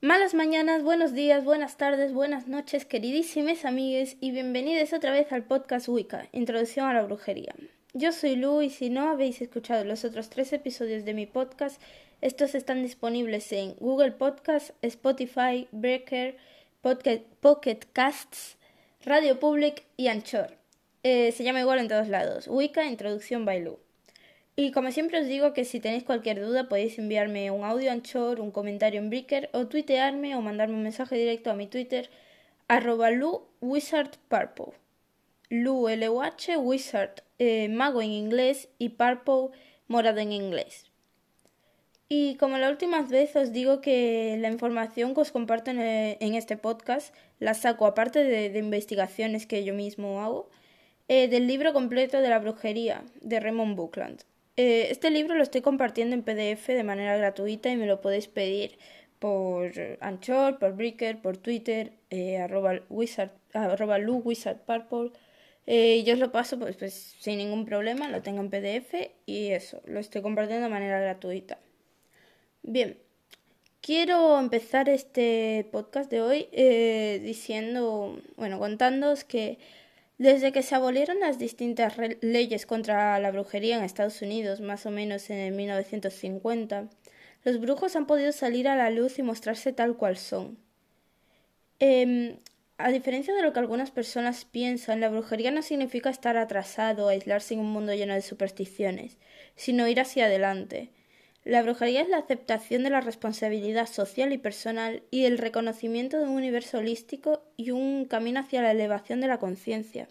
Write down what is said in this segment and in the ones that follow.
Malas mañanas, buenos días, buenas tardes, buenas noches, queridísimes amigues, y bienvenidos otra vez al podcast Wicca, Introducción a la Brujería. Yo soy Lu y si no habéis escuchado los otros tres episodios de mi podcast, estos están disponibles en Google Podcast, Spotify, Breaker, Pocket, Casts, Radio Public y Anchor. Eh, se llama igual en todos lados, Wicca, Introducción by Lu. Y como siempre os digo que si tenéis cualquier duda podéis enviarme un audio Anchor, un comentario en Breaker o tuitearme o mandarme un mensaje directo a mi Twitter arroba Lu Wizard Purple. Lu L-U-H Wizard mago en inglés y Purple morado en inglés. Y como la última vez os digo que la información que os comparto en, eh, este podcast la saco aparte de, investigaciones que yo mismo hago eh, del libro completo de la brujería de Raymond Bookland. Eh, este libro lo estoy compartiendo en PDF de manera gratuita y me lo podéis pedir por Anchor, por Breaker, por Twitter, eh, arroba, wizard, arroba Purple. Eh, yo os lo paso pues, pues, sin ningún problema, lo tengo en PDF y eso, lo estoy compartiendo de manera gratuita. Bien, quiero empezar este podcast de hoy diciendo, bueno, contándoos que desde que se abolieron las distintas leyes contra la brujería en Estados Unidos, más o menos en el 1950, los brujos han podido salir a la luz y mostrarse tal cual son. Em, a diferencia de lo que algunas personas piensan, la brujería no significa estar atrasado o aislarse en un mundo lleno de supersticiones, sino ir hacia adelante. La brujería es la aceptación de la responsabilidad social y personal y el reconocimiento de un universo holístico y un camino hacia la elevación de la conciencia.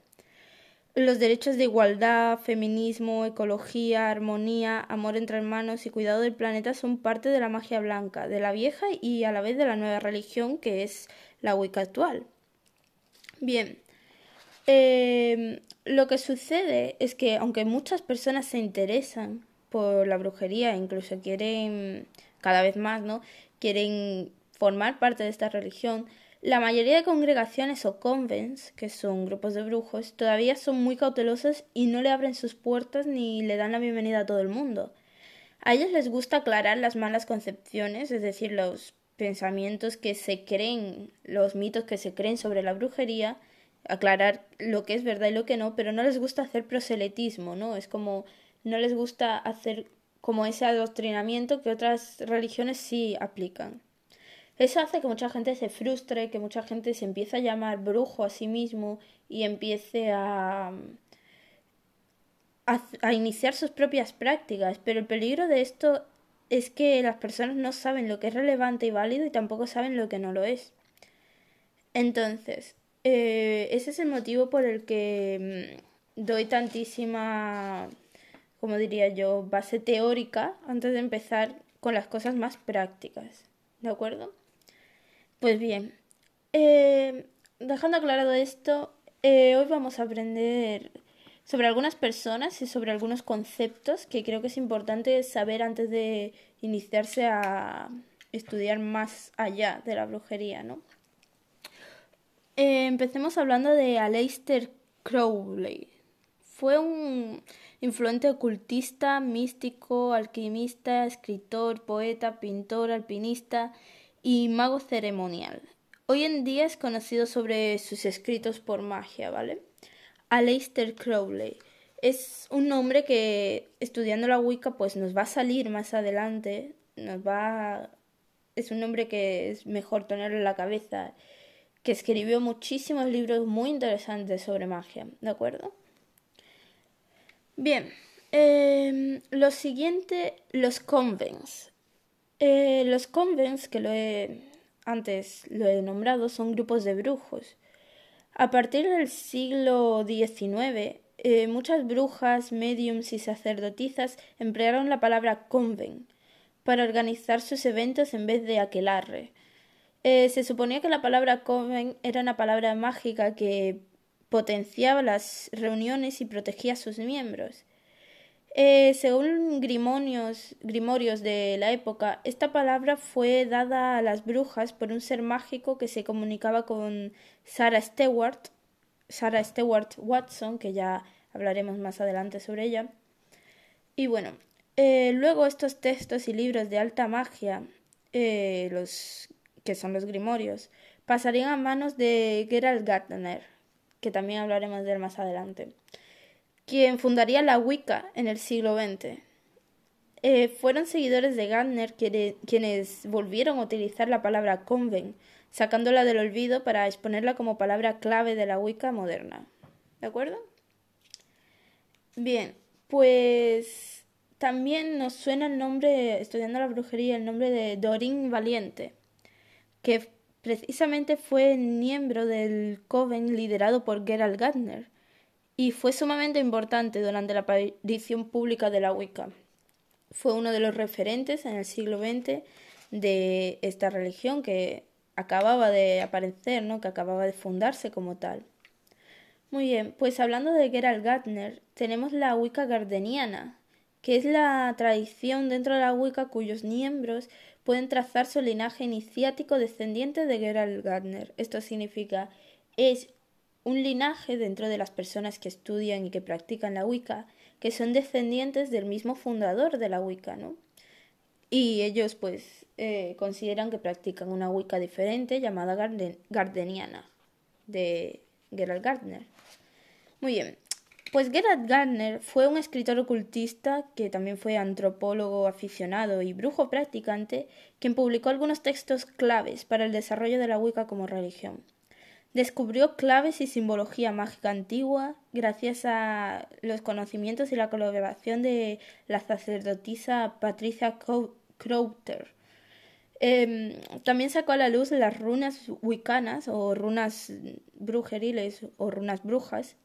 Los derechos de igualdad, feminismo, ecología, armonía, amor entre hermanos y cuidado del planeta son parte de la magia blanca, de la vieja y a la vez de la nueva religión que es la Wicca actual. Bien, eh, lo que sucede es que aunque muchas personas se interesan por la brujería, incluso quieren cada vez más, ¿no? Quieren formar parte de esta religión. La mayoría de congregaciones o convents, que son grupos de brujos, todavía son muy cautelosas y no le abren sus puertas ni le dan la bienvenida a todo el mundo. A ellos les gusta aclarar las malas concepciones, es decir, los pensamientos que se creen, los mitos que se creen sobre la brujería, aclarar lo que es verdad y lo que no, pero no les gusta hacer proselitismo, ¿no? Es como no les gusta hacer como ese adoctrinamiento que otras religiones sí aplican. Eso hace que mucha gente se frustre, que mucha gente se empiece a llamar brujo a sí mismo y empiece a, a, iniciar sus propias prácticas. Pero el peligro de esto es que las personas no saben lo que es relevante y válido y tampoco saben lo que no lo es. Entonces, eh, ese es el motivo por el que mm, doy tantísima como diría yo, base teórica antes de empezar con las cosas más prácticas. ¿De acuerdo? Pues bien, eh, dejando aclarado esto, eh, hoy vamos a aprender sobre algunas personas y sobre algunos conceptos que creo que es importante saber antes de iniciarse a estudiar más allá de la brujería, ¿no? Eh, empecemos hablando de Aleister Crowley. Fue un influente ocultista, místico, alquimista, escritor, poeta, pintor, alpinista y mago ceremonial. Hoy en día es conocido sobre sus escritos por magia, ¿vale? Aleister Crowley. Es un nombre que estudiando la Wicca pues nos va a salir más adelante, nos va es un nombre que es mejor tenerlo en la cabeza, que escribió muchísimos libros muy interesantes sobre magia, ¿de acuerdo? Bien, em, lo siguiente, los convents. Eh, los convents, que lo he, antes lo he nombrado, son grupos de brujos. A partir del siglo XIX, eh, muchas brujas, mediums y sacerdotisas emplearon la palabra convent para organizar sus eventos en vez de aquelarre. Eh, se suponía que la palabra convent era una palabra mágica que potenciaba las reuniones y protegía a sus miembros. Eh, según grimorios, de la época, esta palabra fue dada a las brujas por un ser mágico que se comunicaba con Sarah Stewart, Sarah Stewart Watson, que ya hablaremos más adelante sobre ella. Y bueno, eh, luego estos textos y libros de alta magia, eh, los que son los grimorios, pasarían a manos de Gerald Gardner, que también hablaremos de él más adelante, quien fundaría la Wicca en el siglo XX. Eh, fueron seguidores de Gardner quienes volvieron a utilizar la palabra convent, sacándola del olvido para exponerla como palabra clave de la Wicca moderna. ¿De acuerdo? Bien, pues también nos suena el nombre, estudiando la brujería, el nombre de Dorin Valiente, que precisamente fue miembro del coven liderado por Gerald Gardner y fue sumamente importante durante la aparición pública de la Wicca. Fue uno de los referentes en el siglo XX de esta religión que acababa de aparecer, ¿no? que acababa de fundarse como tal. Muy bien, pues hablando de Gerald Gardner, tenemos la Wicca gardeniana, que es la tradición dentro de la Wicca cuyos miembros pueden trazar su linaje iniciático descendiente de Gerald Gardner. Esto significa es un linaje dentro de las personas que estudian y que practican la Wicca, que son descendientes del mismo fundador de la Wicca, ¿no? Y ellos pues eh, consideran que practican una Wicca diferente llamada Gardeniana de Gerald Gardner. Muy bien, pues Gerard Gardner fue un escritor ocultista que también fue antropólogo aficionado y brujo practicante, quien publicó algunos textos claves para el desarrollo de la Wicca como religión. Descubrió claves y simbología mágica antigua gracias a los conocimientos y la colaboración de la sacerdotisa Patricia Crowther. Em, también sacó a la luz las runas wiccanas o runas brujeriles o runas brujas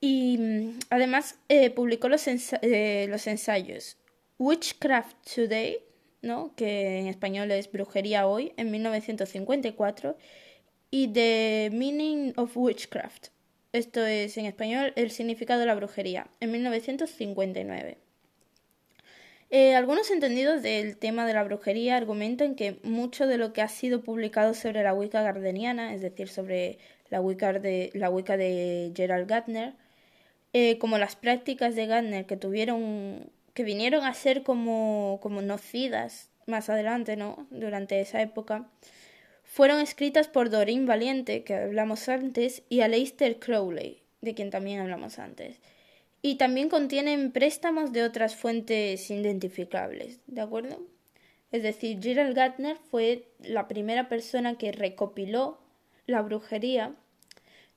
y mm, además eh, publicó los, eh, los ensayos Witchcraft Today, ¿no? que en español es Brujería Hoy, en 1954, y The Meaning of Witchcraft, esto es en español El significado de la brujería, en 1959. Eh, algunos entendidos del tema de la brujería argumentan que mucho de lo que ha sido publicado sobre la Wicca gardeniana, es decir, sobre la Wicca de, la Wicca de Gerald Gardner, eh, como las prácticas de Gardner que tuvieron, que vinieron a ser como, como nocidas más adelante, ¿no? Durante esa época, fueron escritas por Doreen Valiente, que hablamos antes, y Aleister Crowley, de quien también hablamos antes. Y también contienen préstamos de otras fuentes identificables, ¿de acuerdo? Es decir, Gerald Gardner fue la primera persona que recopiló la brujería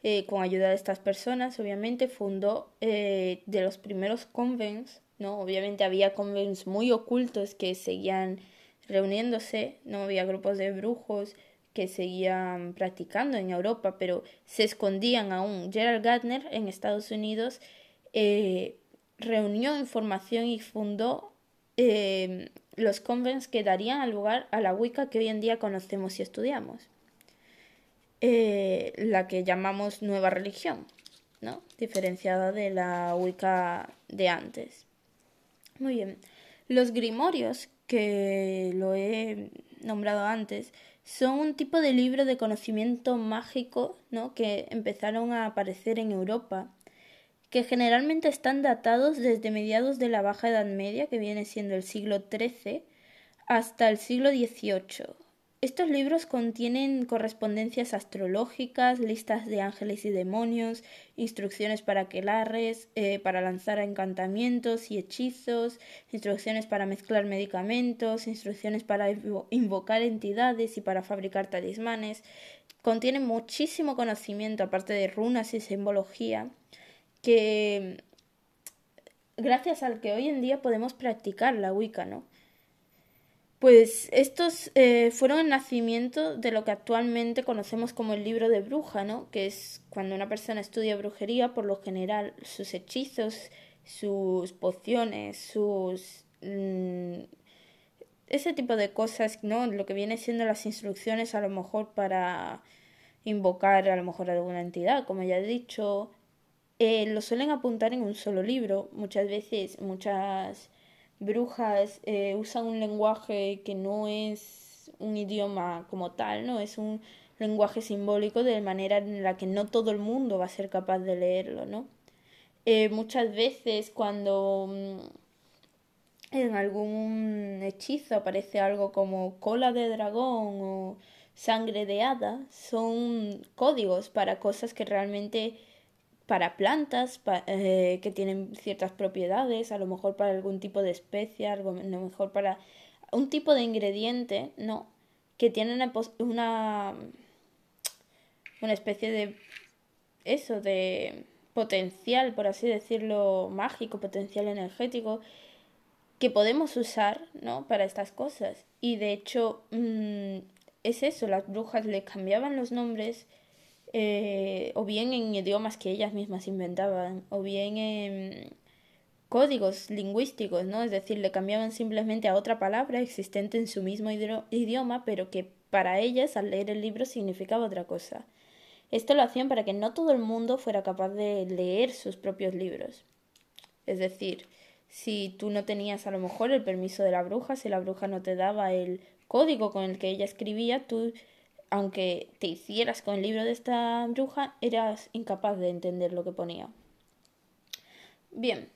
eh, con ayuda de estas personas, obviamente, fundó eh, de los primeros convents, ¿no? Obviamente había convents muy ocultos que seguían reuniéndose, ¿no? Había grupos de brujos que seguían practicando en Europa, pero se escondían aún. Gerald Gardner en Estados Unidos eh, reunió información y fundó los convents que darían lugar a la Wicca que hoy en día conocemos y estudiamos. Eh, la que llamamos nueva religión, ¿no? Diferenciada de la Wicca de antes. Muy bien. Los grimorios, que lo he nombrado antes, son un tipo de libro de conocimiento mágico, ¿no? Que empezaron a aparecer en Europa, que generalmente están datados desde mediados de la Baja Edad Media, que viene siendo el siglo XIII, hasta el siglo XVIII estos libros contienen correspondencias astrológicas, listas de ángeles y demonios, instrucciones para aquelarres, eh, para lanzar encantamientos y hechizos, instrucciones para mezclar medicamentos, instrucciones para invocar entidades y para fabricar talismanes. Contienen muchísimo conocimiento, aparte de runas y simbología, que gracias al que hoy en día podemos practicar la Wicca, ¿no? Pues estos eh, fueron el nacimiento de lo que actualmente conocemos como el libro de bruja, ¿no? Que es cuando una persona estudia brujería, por lo general, sus hechizos, sus pociones, sus... Mm, ese tipo de cosas, ¿no? Lo que viene siendo las instrucciones a lo mejor para invocar a lo mejor alguna entidad, como ya he dicho, eh, lo suelen apuntar en un solo libro. Muchas veces, muchas brujas eh, usan un lenguaje que no es un idioma como tal, ¿no? Es un lenguaje simbólico de manera en la que no todo el mundo va a ser capaz de leerlo, ¿no? Eh, muchas veces cuando mm, en algún hechizo aparece algo como cola de dragón o sangre de hada, son códigos para cosas que realmente para plantas eh, que tienen ciertas propiedades, a lo mejor para algún tipo de especia, a lo mejor para un tipo de ingrediente, ¿no? Que tienen una, una especie de eso, de potencial, por así decirlo, mágico, potencial energético, que podemos usar, ¿no? Para estas cosas. Y de hecho, mm, es eso, las brujas le cambiaban los nombres eh, o bien en idiomas que ellas mismas inventaban, o bien en códigos lingüísticos, ¿no? Es decir, le cambiaban simplemente a otra palabra existente en su mismo idioma, pero que para ellas al leer el libro significaba otra cosa. Esto lo hacían para que no todo el mundo fuera capaz de leer sus propios libros. Es decir, si tú no tenías a lo mejor el permiso de la bruja, si la bruja no te daba el código con el que ella escribía, tú aunque te hicieras con el libro de esta bruja, eras incapaz de entender lo que ponía. Bien,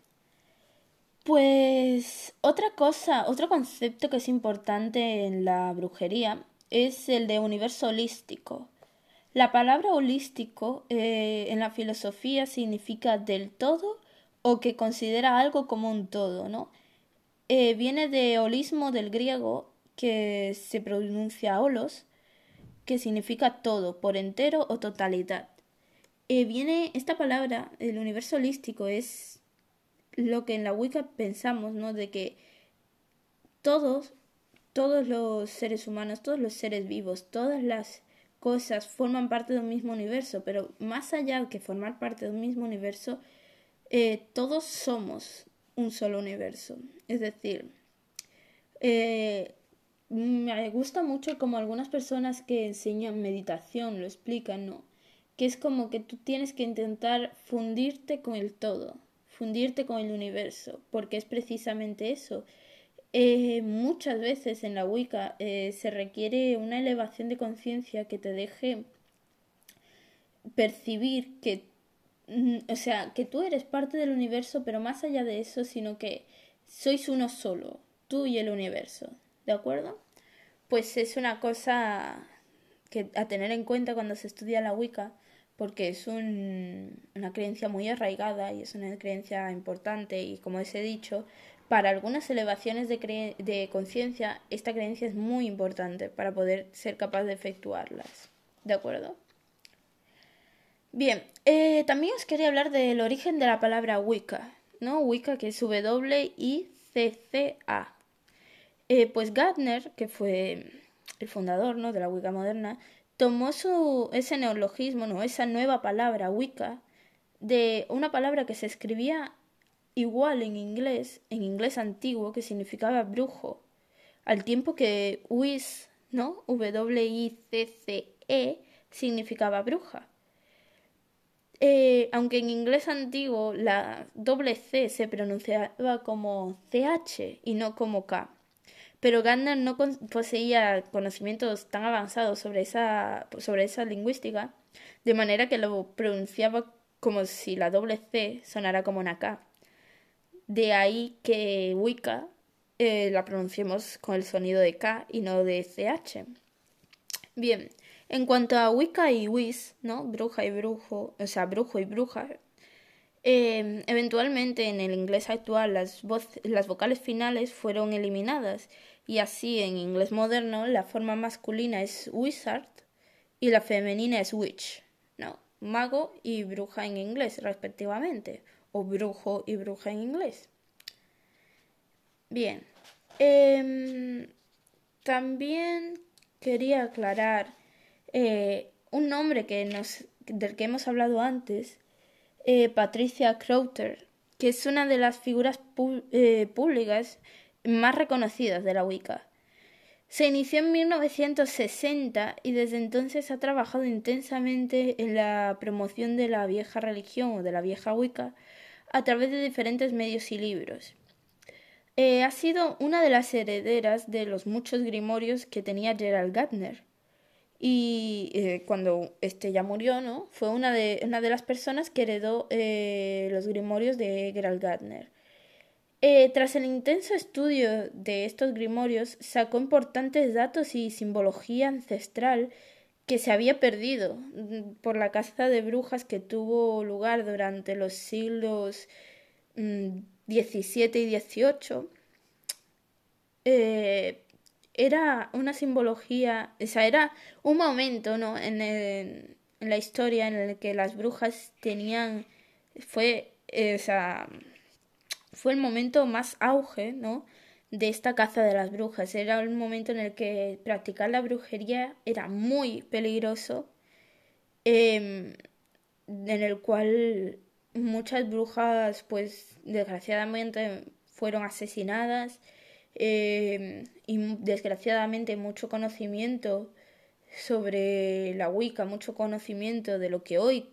pues otra cosa, otro concepto que es importante en la brujería es el de universo holístico. La palabra holístico eh, en la filosofía significa del todo o que considera algo como un todo, ¿no? Eh, viene de holismo del griego que se pronuncia holos que significa todo, por entero o totalidad. Eh, viene esta palabra, el universo holístico, es lo que en la Wicca pensamos, ¿no? De que todos, todos los seres humanos, todos los seres vivos, todas las cosas forman parte de un mismo universo, pero más allá de que formar parte de un mismo universo, eh, todos somos un solo universo. Es decir, eh, me gusta mucho como algunas personas que enseñan meditación lo explican, ¿no? Que es como que tú tienes que intentar fundirte con el todo, fundirte con el universo, porque es precisamente eso. Eh, muchas veces en la Wicca eh, se requiere una elevación de conciencia que te deje percibir que, mm, o sea, que tú eres parte del universo, pero más allá de eso, sino que sois uno solo, tú y el universo. ¿De acuerdo? Pues es una cosa que a tener en cuenta cuando se estudia la Wicca, porque es una creencia muy arraigada y es una creencia importante y como os he dicho, para algunas elevaciones de, conciencia esta creencia es muy importante para poder ser capaz de efectuarlas. ¿De acuerdo? Bien, eh, también os quería hablar del origen de la palabra Wicca, ¿no? Wicca que es W-I-C-C-A. Eh, pues Gardner, que fue el fundador ¿no? de la Wicca moderna, tomó su, ese neologismo, ¿no? esa nueva palabra Wicca, de una palabra que se escribía igual en inglés, en inglés antiguo, que significaba brujo, al tiempo que Wiz, ¿no? W-I-C-C-E, significaba bruja. Eh, aunque en inglés antiguo la doble C se pronunciaba como CH y no como K pero Gardner no poseía conocimientos tan avanzados sobre esa, sobre esa lingüística, de manera que lo pronunciaba como si la doble C sonara como una K. De ahí que Wicca eh, la pronunciemos con el sonido de K y no de CH. Bien, en cuanto a Wicca y Wiz, ¿no? Bruja y brujo, o sea, brujo y bruja, eh, eventualmente en el inglés actual las, vocales finales fueron eliminadas y así en inglés moderno la forma masculina es wizard y la femenina es witch, ¿no? Mago y bruja en inglés respectivamente, o brujo y bruja en inglés. Bien, em, también quería aclarar eh, un nombre que del que hemos hablado antes, eh, Patricia Crowther, que es una de las figuras eh, públicas más reconocidas de la Wicca. Se inició en 1960 y desde entonces ha trabajado intensamente en la promoción de la vieja religión o de la vieja Wicca a través de diferentes medios y libros. Eh, ha sido una de las herederas de los muchos grimorios que tenía Gerald Gardner. Y eh, cuando este ya murió, ¿no? Fue una de, una de las personas que heredó eh, los grimorios de Gerald Gardner. Eh, tras el intenso estudio de estos grimorios, sacó importantes datos y simbología ancestral que se había perdido mm, por la caza de brujas que tuvo lugar durante los siglos XVII mm, y XVIII. Era una simbología, o sea, era un momento, ¿no? En, la historia en el que las brujas tenían, fue, eh, o sea, fue el momento más auge, ¿no? de esta caza de las brujas. Era el momento en el que practicar la brujería era muy peligroso, em, en el cual muchas brujas, pues desgraciadamente, fueron asesinadas em, y desgraciadamente mucho conocimiento sobre la Wicca, mucho conocimiento de lo que hoy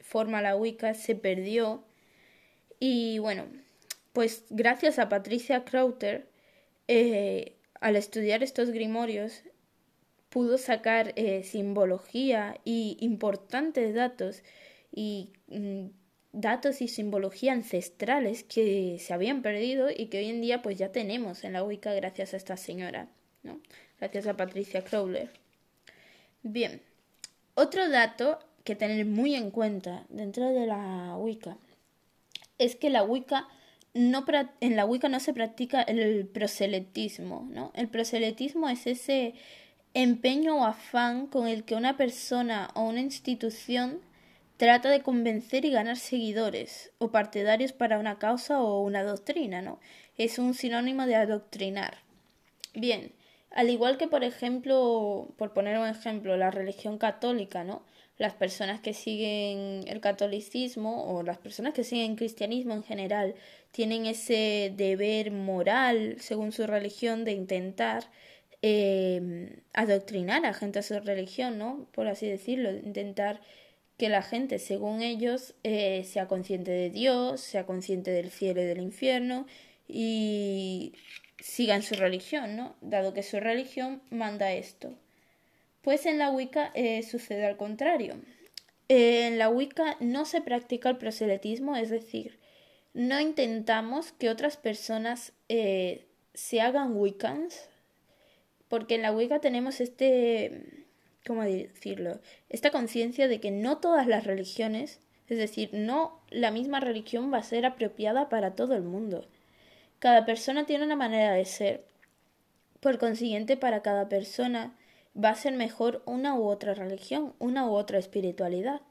forma la Wicca se perdió. Y bueno, pues gracias a Patricia Crowther, eh, al estudiar estos grimorios, pudo sacar eh, simbología y importantes datos y mm, datos y simbología ancestrales que se habían perdido y que hoy en día pues ya tenemos en la Wicca gracias a esta señora, ¿no? Gracias a Patricia Crowther. Bien, otro dato que tener muy en cuenta dentro de la Wicca es que la Wicca no, en la Wicca no se practica el proselitismo, ¿no? El proselitismo es ese empeño o afán con el que una persona o una institución trata de convencer y ganar seguidores o partidarios para una causa o una doctrina, ¿no? Es un sinónimo de adoctrinar. Bien, al igual que por ejemplo, por poner un ejemplo, la religión católica, ¿no? las personas que siguen el catolicismo o las personas que siguen el cristianismo en general tienen ese deber moral, según su religión, de intentar eh, adoctrinar a gente a su religión, ¿no? Por así decirlo, intentar que la gente, según ellos, eh, sea consciente de Dios, sea consciente del cielo y del infierno y sigan su religión, ¿no? Dado que su religión manda esto. Pues en la Wicca eh, sucede al contrario. en la Wicca no se practica el proselitismo, es decir, no intentamos que otras personas eh, se hagan Wiccans, porque en la Wicca tenemos este, ¿cómo decirlo? Esta conciencia de que no todas las religiones, es decir, no la misma religión va a ser apropiada para todo el mundo. Cada persona tiene una manera de ser. Por consiguiente, para cada persona va a ser mejor una u otra religión, una u otra espiritualidad.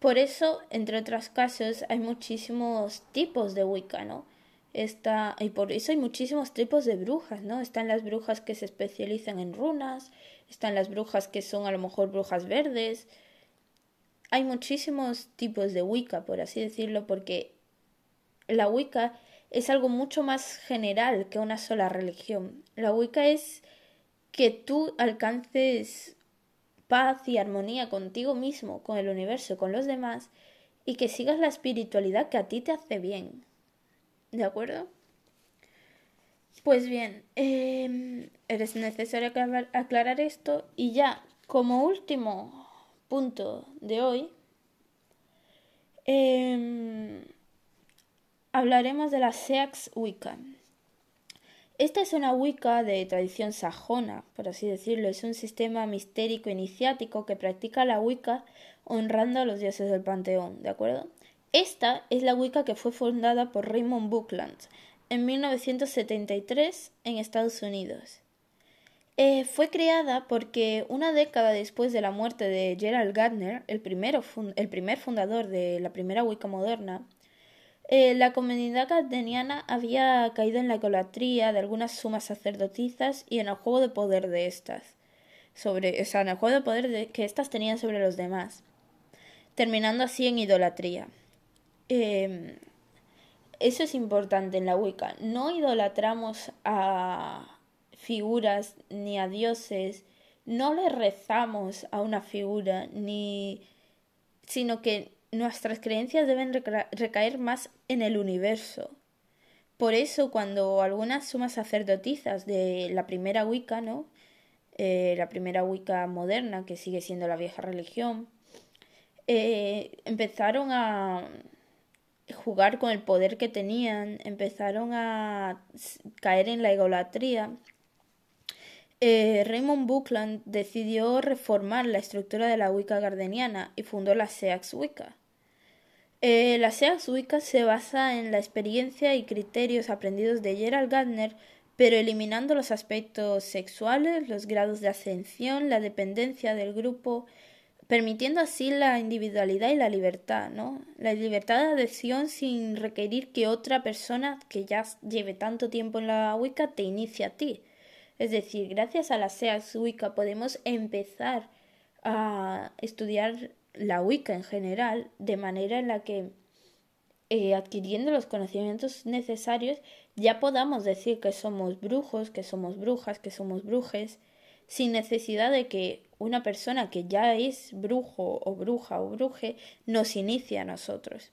Por eso, entre otros casos, hay muchísimos tipos de Wicca, ¿no? Está, y por eso hay muchísimos tipos de brujas, ¿no? Están las brujas que se especializan en runas, están las brujas que son a lo mejor brujas verdes. Hay muchísimos tipos de Wicca, por así decirlo, porque la Wicca es algo mucho más general que una sola religión. La Wicca es que tú alcances paz y armonía contigo mismo, con el universo, con los demás, y que sigas la espiritualidad que a ti te hace bien. ¿De acuerdo? Pues bien, eh, es necesario aclarar esto y ya como último punto de hoy, em, hablaremos de la Seax Wicca. Esta es una Wicca de tradición sajona, por así decirlo. Es un sistema mistérico iniciático que practica la Wicca honrando a los dioses del panteón, ¿de acuerdo? Esta es la Wicca que fue fundada por Raymond Buckland en 1973 en Estados Unidos. Eh, fue creada porque una década después de la muerte de Gerald Gardner, el, el primer fundador de la primera Wicca moderna, eh, la comunidad gardeniana había caído en la idolatría de algunas sumas sacerdotisas y en el juego de poder de estas, sobre, o sea, en el juego de poder que éstas tenían sobre los demás, terminando así en idolatría. Em, eso es importante en la Wicca. No idolatramos a figuras ni a dioses, no le rezamos a una figura, ni sino que nuestras creencias deben recaer más en el universo. Por eso, cuando algunas sumas sacerdotisas de la primera Wicca, ¿no? Eh, la primera Wicca moderna, que sigue siendo la vieja religión, eh, empezaron a jugar con el poder que tenían, empezaron a caer en la egolatría, eh, Raymond Buckland decidió reformar la estructura de la Wicca gardeniana y fundó la Seax Wicca. Eh, la Seax Wicca se basa en la experiencia y criterios aprendidos de Gerald Gardner, pero eliminando los aspectos sexuales, los grados de ascensión, la dependencia del grupo, permitiendo así la individualidad y la libertad, ¿no? La libertad de adhesión sin requerir que otra persona que ya lleve tanto tiempo en la Wicca te inicie a ti. Es decir, gracias a la SEAS Wicca podemos empezar a estudiar la Wicca en general de manera en la que eh, adquiriendo los conocimientos necesarios ya podamos decir que somos brujos, que somos brujas, que somos brujes, sin necesidad de que una persona que ya es brujo o bruja o bruje nos inicie a nosotros.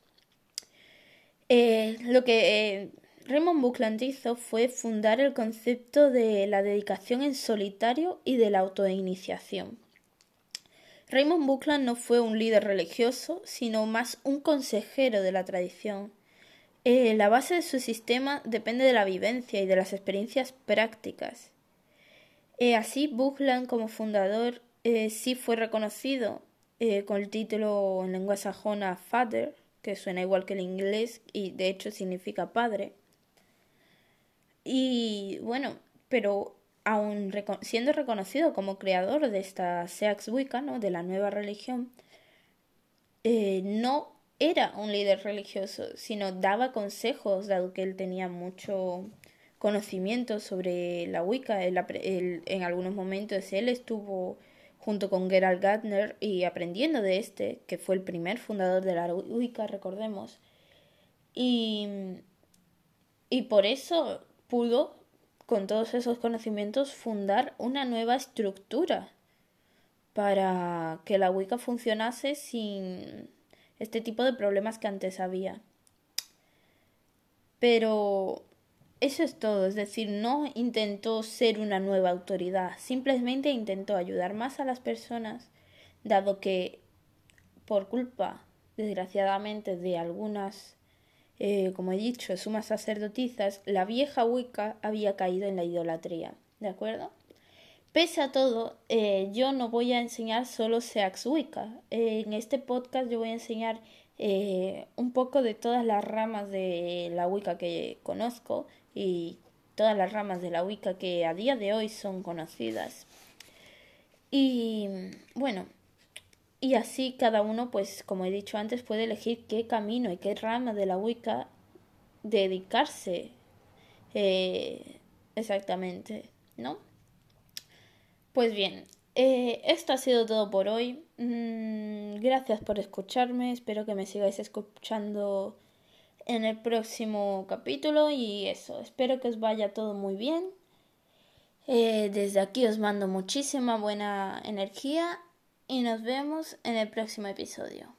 Eh, lo que eh, Raymond Buckland hizo fue fundar el concepto de la dedicación en solitario y de la autoiniciación. Raymond Buckland no fue un líder religioso, sino más un consejero de la tradición. Eh, la base de su sistema depende de la vivencia y de las experiencias prácticas. Así, Buckland como fundador eh, sí fue reconocido con el título en lengua sajona Father, que suena igual que el inglés y de hecho significa padre. Y bueno, pero aún siendo reconocido como creador de esta Seax Wicca, ¿no? de la nueva religión, eh, no era un líder religioso, sino daba consejos, dado que él tenía mucho conocimiento sobre la Wicca. en algunos momentos él estuvo junto con Gerald Gardner y aprendiendo de este, que fue el primer fundador de la Wicca, recordemos. Y, y por eso pudo, con todos esos conocimientos, fundar una nueva estructura para que la Wicca funcionase sin este tipo de problemas que antes había. Pero eso es todo, es decir, no intentó ser una nueva autoridad, simplemente intentó ayudar más a las personas, dado que por culpa, desgraciadamente, de algunas eh, como he dicho, sumas sacerdotisas, la vieja Wicca había caído en la idolatría. ¿De acuerdo? Pese a todo, eh, yo no voy a enseñar solo Seax Wicca. Eh, en este podcast yo voy a enseñar un poco de todas las ramas de la Wicca que conozco y todas las ramas de la Wicca que a día de hoy son conocidas. Y bueno, y así cada uno, pues como he dicho antes, puede elegir qué camino y qué rama de la Wicca dedicarse eh, exactamente, ¿no? Pues bien, eh, esto ha sido todo por hoy. Mm, gracias por escucharme, espero que me sigáis escuchando en el próximo capítulo y eso, espero que os vaya todo muy bien. Eh, desde aquí os mando muchísima buena energía y nos vemos en el próximo episodio.